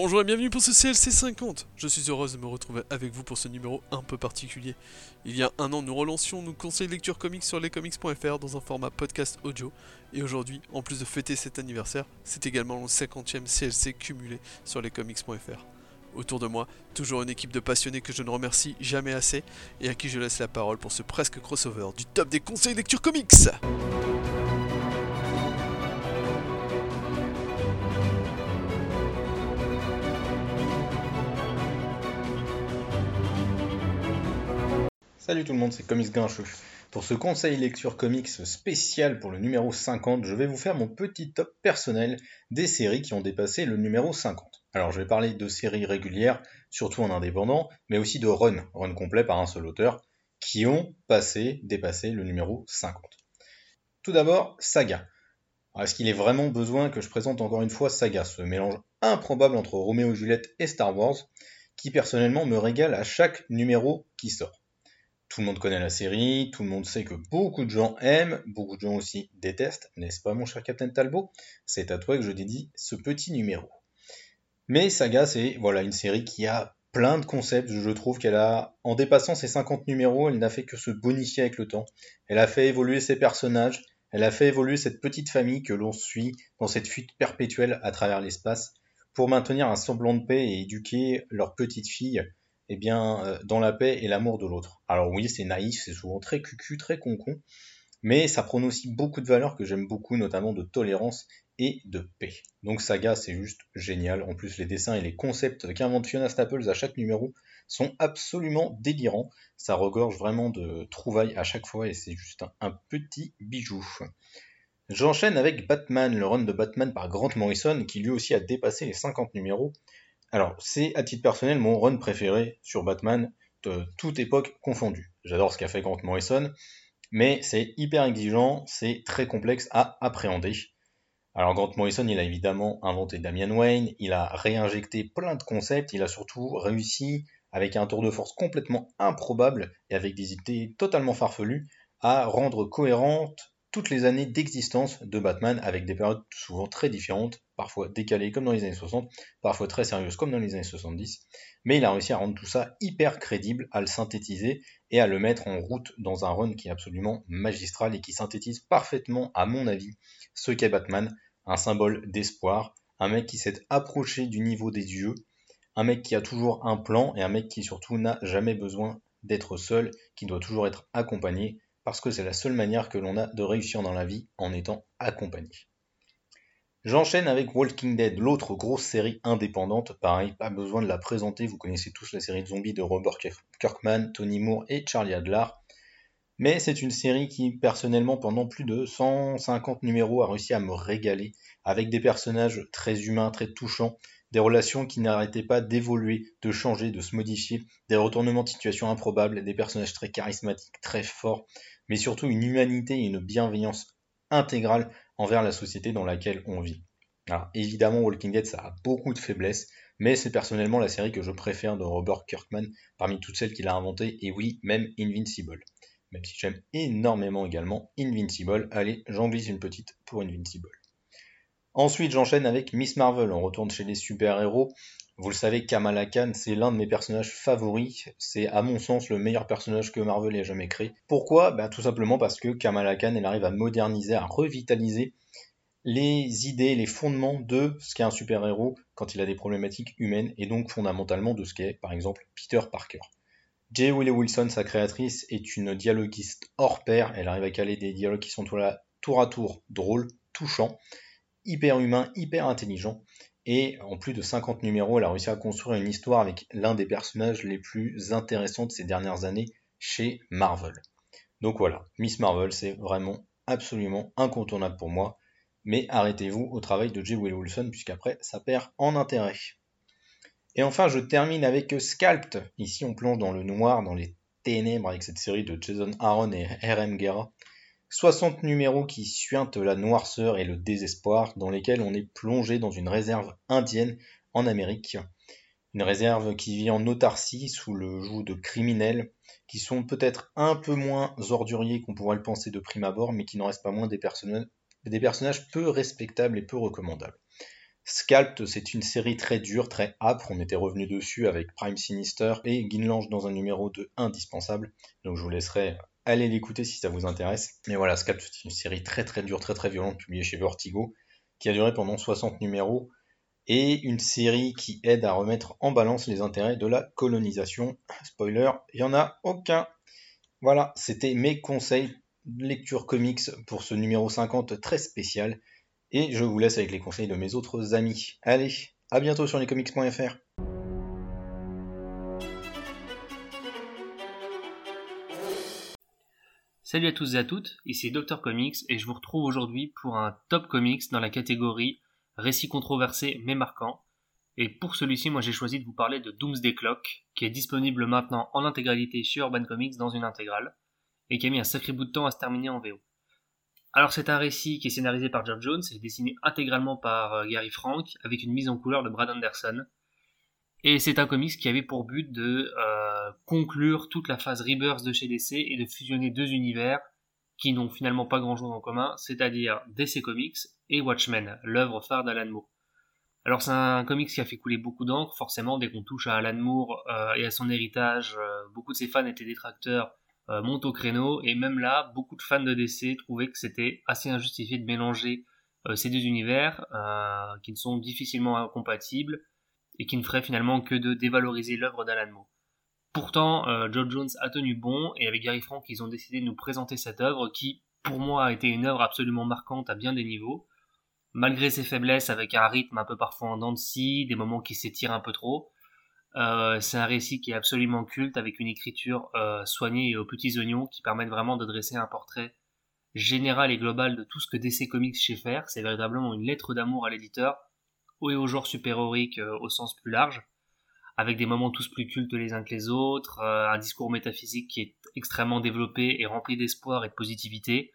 Bonjour et bienvenue pour ce CLC 50 Je suis heureuse de me retrouver avec vous pour ce numéro un peu particulier. Il y a un an, nous relancions nos conseils lecture comics sur lescomics.fr dans un format podcast audio. Et aujourd'hui, en plus de fêter cet anniversaire, c'est également le 50e CLC cumulé sur lescomics.fr. Autour de moi, toujours une équipe de passionnés que je ne remercie jamais assez et à qui je laisse la parole pour ce presque crossover du top des conseils lecture comics Salut tout le monde, c'est Comics Grincheux. Pour ce conseil lecture comics spécial pour le numéro 50, je vais vous faire mon petit top personnel des séries qui ont dépassé le numéro 50. Alors je vais parler de séries régulières, surtout en indépendant, mais aussi de run, run complet par un seul auteur, qui ont passé, dépassé le numéro 50. Tout d'abord, Saga. Est-ce qu'il est vraiment besoin que je présente encore une fois Saga, ce mélange improbable entre Roméo et Juliette et Star Wars, qui personnellement me régale à chaque numéro qui sort? Tout le monde connaît la série, tout le monde sait que beaucoup de gens aiment, beaucoup de gens aussi détestent, n'est-ce pas mon cher Captain Talbot? C'est à toi que je dédie ce petit numéro. Mais Saga, c'est voilà une série qui a plein de concepts, je trouve qu'elle a, en dépassant ses 50 numéros, elle n'a fait que se bonifier avec le temps. Elle a fait évoluer ses personnages, elle a fait évoluer cette petite famille que l'on suit dans cette fuite perpétuelle à travers l'espace, pour maintenir un semblant de paix et éduquer leur petite fille eh bien, euh, dans la paix et l'amour de l'autre. Alors oui, c'est naïf, c'est souvent très cucu, très concon, mais ça prône aussi beaucoup de valeurs que j'aime beaucoup, notamment de tolérance et de paix. Donc Saga, c'est juste génial. En plus, les dessins et les concepts qu'invente Fiona Staples à chaque numéro sont absolument délirants. Ça regorge vraiment de trouvailles à chaque fois et c'est juste un, petit bijou. J'enchaîne avec Batman, le run de Batman par Grant Morrison, qui lui aussi a dépassé les 50 numéros. Alors, c'est à titre personnel mon run préféré sur Batman, de toute époque confondue. J'adore ce qu'a fait Grant Morrison, mais c'est hyper exigeant, c'est très complexe à appréhender. Alors Grant Morrison, il a évidemment inventé Damian Wayne, il a réinjecté plein de concepts, il a surtout réussi, avec un tour de force complètement improbable et avec des idées totalement farfelues, à rendre cohérente toutes les années d'existence de Batman avec des périodes souvent très différentes, parfois décalées comme dans les années 60, parfois très sérieuses comme dans les années 70, mais il a réussi à rendre tout ça hyper crédible, à le synthétiser et à le mettre en route dans un run qui est absolument magistral et qui synthétise parfaitement, à mon avis, ce qu'est Batman, un symbole d'espoir, un mec qui s'est approché du niveau des dieux, un mec qui a toujours un plan et un mec qui surtout n'a jamais besoin d'être seul, qui doit toujours être accompagné parce que c'est la seule manière que l'on a de réussir dans la vie en étant accompagné. J'enchaîne avec Walking Dead, l'autre grosse série indépendante. Pareil, pas besoin de la présenter, vous connaissez tous la série de zombies de Robert Kirkman, Tony Moore et Charlie Adler. Mais c'est une série qui, personnellement, pendant plus de 150 numéros, a réussi à me régaler, avec des personnages très humains, très touchants, des relations qui n'arrêtaient pas d'évoluer, de changer, de se modifier, des retournements de situation improbables, des personnages très charismatiques, très forts, mais surtout une humanité et une bienveillance intégrale envers la société dans laquelle on vit. Alors évidemment, Walking Dead, ça a beaucoup de faiblesses, mais c'est personnellement la série que je préfère de Robert Kirkman parmi toutes celles qu'il a inventées, et oui, même Invincible. Même si j'aime énormément également Invincible, allez, j'en glisse une petite pour Invincible. Ensuite, j'enchaîne avec Miss Marvel. On retourne chez les super-héros. Vous le savez, Kamala Khan, c'est l'un de mes personnages favoris. C'est à mon sens le meilleur personnage que Marvel ait jamais créé. Pourquoi? Bah, Tout simplement parce que Kamala Khan, elle arrive à moderniser, à revitaliser les idées, les fondements de ce qu'est un super-héros quand il a des problématiques humaines et donc fondamentalement de ce qu'est par exemple Peter Parker. J. Willow Wilson, sa créatrice, est une dialoguiste hors pair. Elle arrive à caler des dialogues qui sont tour à tour drôles, touchants, hyper humains, hyper intelligents. Et en plus de 50 numéros, elle a réussi à construire une histoire avec l'un des personnages les plus intéressants de ces dernières années chez Marvel. Donc voilà, Miss Marvel, c'est vraiment absolument incontournable pour moi. Mais arrêtez-vous au travail de J. Will Wilson, puisqu'après, ça perd en intérêt. Et enfin, je termine avec Scalped. Ici, on plonge dans le noir, dans les ténèbres, avec cette série de Jason Aaron et R.M. Guerra. 60 numéros qui suintent la noirceur et le désespoir, dans lesquels on est plongé dans une réserve indienne en Amérique. Une réserve qui vit en autarcie sous le joug de criminels qui sont peut-être un peu moins orduriers qu'on pourrait le penser de prime abord, mais qui n'en restent pas moins des personnages, peu respectables et peu recommandables. Scalped, c'est une série très dure, très âpre. On était revenu dessus avec Prime Sinister et Ginlange dans un numéro 2 indispensable. Donc je vous laisserai aller l'écouter si ça vous intéresse. Mais voilà, Scalped, c'est une série très très dure, très très violente, publiée chez Vertigo, qui a duré pendant 60 numéros et une série qui aide à remettre en balance les intérêts de la colonisation. Spoiler, il n'y en a aucun. Voilà, c'était mes conseils de lecture comics pour ce numéro 50 très spécial. Et je vous laisse avec les conseils de mes autres amis. Allez, à bientôt sur lescomics.fr. Salut à tous et à toutes, ici Dr Comics et je vous retrouve aujourd'hui pour un top comics dans la catégorie récit controversé mais marquant. Et pour celui-ci, moi j'ai choisi de vous parler de Doomsday Clock, qui est disponible maintenant en intégralité chez Urban Comics dans une intégrale, et qui a mis un sacré bout de temps à se terminer en VO. Alors c'est un récit qui est scénarisé par Geoff Jones et dessiné intégralement par euh, Gary Frank, avec une mise en couleur de Brad Anderson. Et c'est un comics qui avait pour but de euh, conclure toute la phase Rebirth de chez DC et de fusionner deux univers qui n'ont finalement pas grand chose en commun, c'est-à-dire DC Comics et Watchmen, l'œuvre phare d'Alan Moore. Alors c'est un comics qui a fait couler beaucoup d'encre, forcément dès qu'on touche à Alan Moore euh, et à son héritage, euh, beaucoup de ses fans étaient détracteurs, euh, montent au créneau, et même là, beaucoup de fans de DC trouvaient que c'était assez injustifié de mélanger ces deux univers, qui ne sont difficilement incompatibles, et qui ne feraient finalement que de dévaloriser l'œuvre d'Alan Moore. Pourtant, George Jones a tenu bon, et avec Gary Frank, ils ont décidé de nous présenter cette œuvre qui, pour moi, a été une œuvre absolument marquante à bien des niveaux malgré ses faiblesses, avec un rythme un peu parfois en dents de des moments qui s'étirent un peu trop. Euh, c'est un récit qui est absolument culte, avec une écriture euh, soignée et aux petits oignons qui permettent vraiment de dresser un portrait général et global de tout ce que DC Comics sait faire. C'est véritablement une lettre d'amour à l'éditeur, et au genre super-héroïque euh, au sens plus large, avec des moments tous plus cultes les uns que les autres, un discours métaphysique qui est extrêmement développé et rempli d'espoir et de positivité,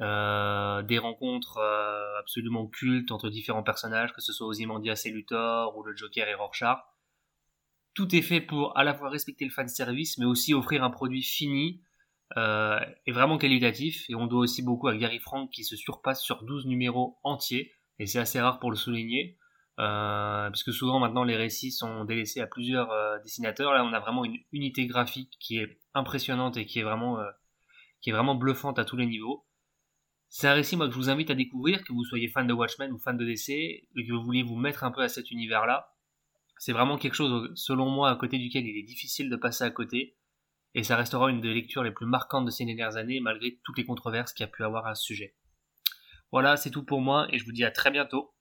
euh, des rencontres euh, absolument cultes entre différents personnages, que ce soit Ozymandias et Luthor ou le Joker et Rorschach. Tout est fait pour à la fois respecter le fan service, mais aussi offrir un produit fini euh, et vraiment qualitatif. Et on doit aussi beaucoup à Gary Frank qui se surpasse sur 12 numéros entiers, et c'est assez rare pour le souligner. Euh, puisque souvent maintenant les récits sont délaissés à plusieurs euh, dessinateurs. Là, on a vraiment une unité graphique qui est impressionnante et qui est vraiment, qui est vraiment bluffante à tous les niveaux. C'est un récit moi, que je vous invite à découvrir, que vous soyez fan de Watchmen ou fan de DC, et que vous voulez vous mettre un peu à cet univers-là. C'est vraiment quelque chose, selon moi, à côté duquel il est difficile de passer à côté, et ça restera une des lectures les plus marquantes de ces dernières années, malgré toutes les controverses qu'il y a pu avoir à ce sujet. Voilà, c'est tout pour moi, et je vous dis à très bientôt.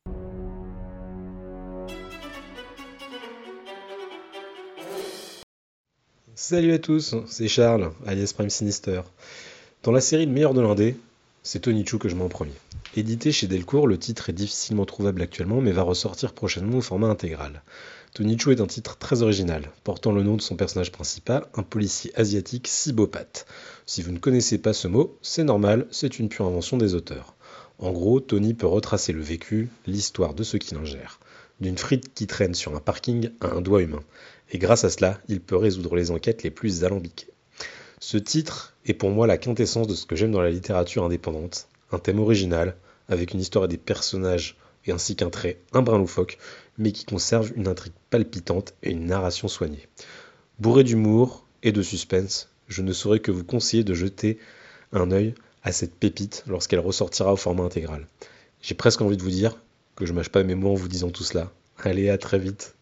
Salut à tous, c'est Charles, alias Prime Sinister. Dans la série Le meilleur de l'Indé, c'est Tony Chu que je mets en premier. Édité chez Delcourt, le titre est difficilement trouvable actuellement mais va ressortir prochainement au format intégral. Tony Chu est un titre très original, portant le nom de son personnage principal, un policier asiatique cibopathe. Si vous ne connaissez pas ce mot, c'est normal, c'est une pure invention des auteurs. En gros, Tony peut retracer le vécu, l'histoire de ceux qui l'ingèrent. D'une frite qui traîne sur un parking à un doigt humain. Et grâce à cela, il peut résoudre les enquêtes les plus alambiquées. Ce titre est pour moi la quintessence de ce que j'aime dans la littérature indépendante. Un thème original, avec une histoire et des personnages, et ainsi qu'un trait, un brin loufoque, mais qui conserve une intrigue palpitante et une narration soignée. Bourré d'humour et de suspense, je ne saurais que vous conseiller de jeter un œil à cette pépite lorsqu'elle ressortira au format intégral. J'ai presque envie de vous dire que je mâche pas mes mots en vous disant tout cela. Allez, à très vite.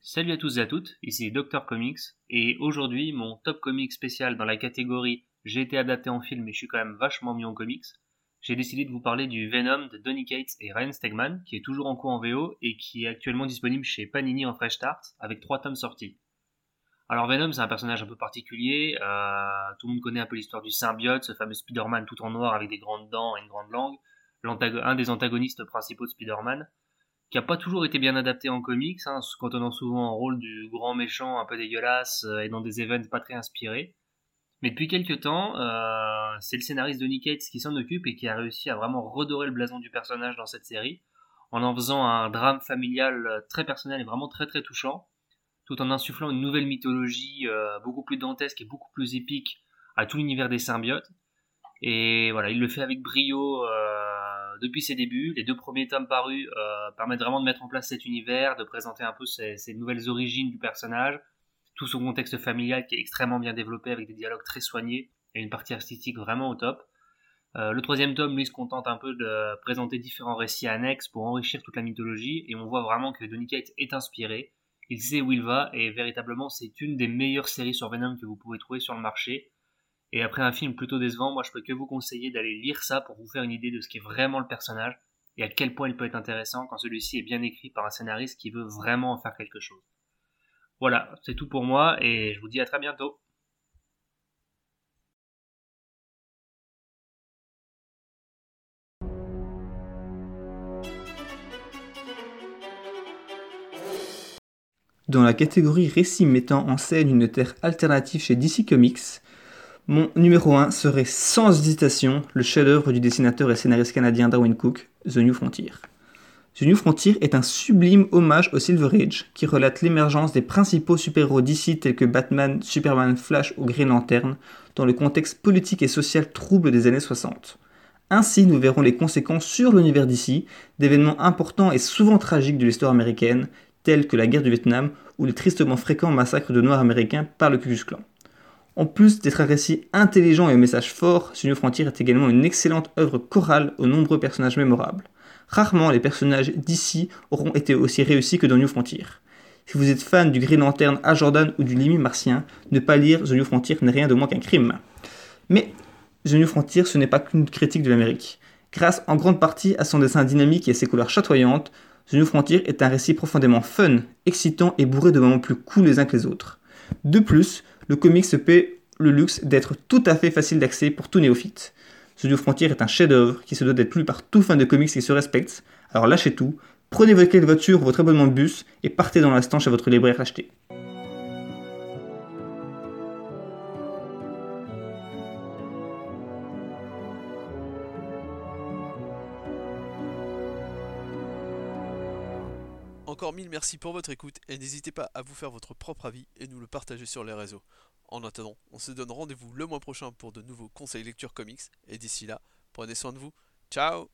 Salut à tous et à toutes, ici Dr Comics, et aujourd'hui mon top comic spécial dans la catégorie J'ai été adapté en film mais je suis quand même vachement mis en comics. J'ai décidé de vous parler du Venom de Donny Cates et Ryan Stegman, qui est toujours en cours en VO et qui est actuellement disponible chez Panini en Fresh Start, avec trois tomes sortis. Alors Venom c'est un personnage un peu particulier, euh, tout le monde connaît un peu l'histoire du symbiote, ce fameux Spider-Man tout en noir avec des grandes dents et une grande langue, un des antagonistes principaux de Spider-Man qui a pas toujours été bien adapté en comics, hein, contenant souvent un rôle du grand méchant un peu dégueulasse euh, et dans des événements pas très inspirés. Mais depuis quelques temps, euh, c'est le scénariste de Nick Cates qui s'en occupe et qui a réussi à vraiment redorer le blason du personnage dans cette série, en en faisant un drame familial très personnel et vraiment très très touchant, tout en insufflant une nouvelle mythologie beaucoup plus dantesque et beaucoup plus épique à tout l'univers des symbiotes. Et voilà, il le fait avec brio depuis ses débuts. Les deux premiers tomes parus permettent vraiment de mettre en place cet univers, de présenter un peu ces, ces nouvelles origines du personnage, tout son contexte familial qui est extrêmement bien développé avec des dialogues très soignés et une partie artistique vraiment au top. Euh, le troisième tome, lui, se contente un peu de présenter différents récits annexes pour enrichir toute la mythologie, et on voit vraiment que Donny est inspiré, il sait où il va, et véritablement, c'est une des meilleures séries sur Venom que vous pouvez trouver sur le marché. Et après un film plutôt décevant, moi je peux que vous conseiller d'aller lire ça pour vous faire une idée de ce qu'est vraiment le personnage, et à quel point il peut être intéressant quand celui-ci est bien écrit par un scénariste qui veut vraiment en faire quelque chose. Voilà, c'est tout pour moi, et je vous dis à très bientôt. Dans la catégorie récit mettant en scène une terre alternative chez DC Comics, mon numéro 1 serait sans hésitation le chef-d'œuvre du dessinateur et scénariste canadien Darwin Cook, The New Frontier. The New Frontier est un sublime hommage au Silver Age qui relate l'émergence des principaux super-héros d'ici tels que Batman, Superman, Flash ou Green Lantern dans le contexte politique et social trouble des années 60. Ainsi, nous verrons les conséquences sur l'univers d'ici d'événements importants et souvent tragiques de l'histoire américaine, tels que la guerre du Vietnam ou les tristement fréquents massacres de Noirs américains par le Ku Klux Klan. En plus d'être un récit intelligent et un message fort, New Frontier est également une excellente œuvre chorale aux nombreux personnages mémorables. Rarement les personnages d'ici auront été aussi réussis que dans New Frontier. Si vous êtes fan du Green Lantern à Jordan ou du Limi martien, ne pas lire The New Frontier n'est rien de moins qu'un crime. Mais The New Frontier, ce n'est pas qu'une critique de l'Amérique. Grâce en grande partie à son dessin dynamique et à ses couleurs chatoyantes, The New Frontier est un récit profondément fun, excitant et bourré de moments plus cool les uns que les autres. De plus, le comic se paie le luxe d'être tout à fait facile d'accès pour tout néophyte. The New Frontier est un chef-d'œuvre qui se doit d'être lu par tout fan de comics qui se respecte, alors lâchez tout, prenez votre clé de voiture ou votre abonnement de bus et partez dans l'instant chez votre libraire acheté. Encore mille merci pour votre écoute et n'hésitez pas à vous faire votre propre avis et nous le partager sur les réseaux. En attendant, on se donne rendez-vous le mois prochain pour de nouveaux conseils lecture comics et d'ici là, prenez soin de vous. Ciao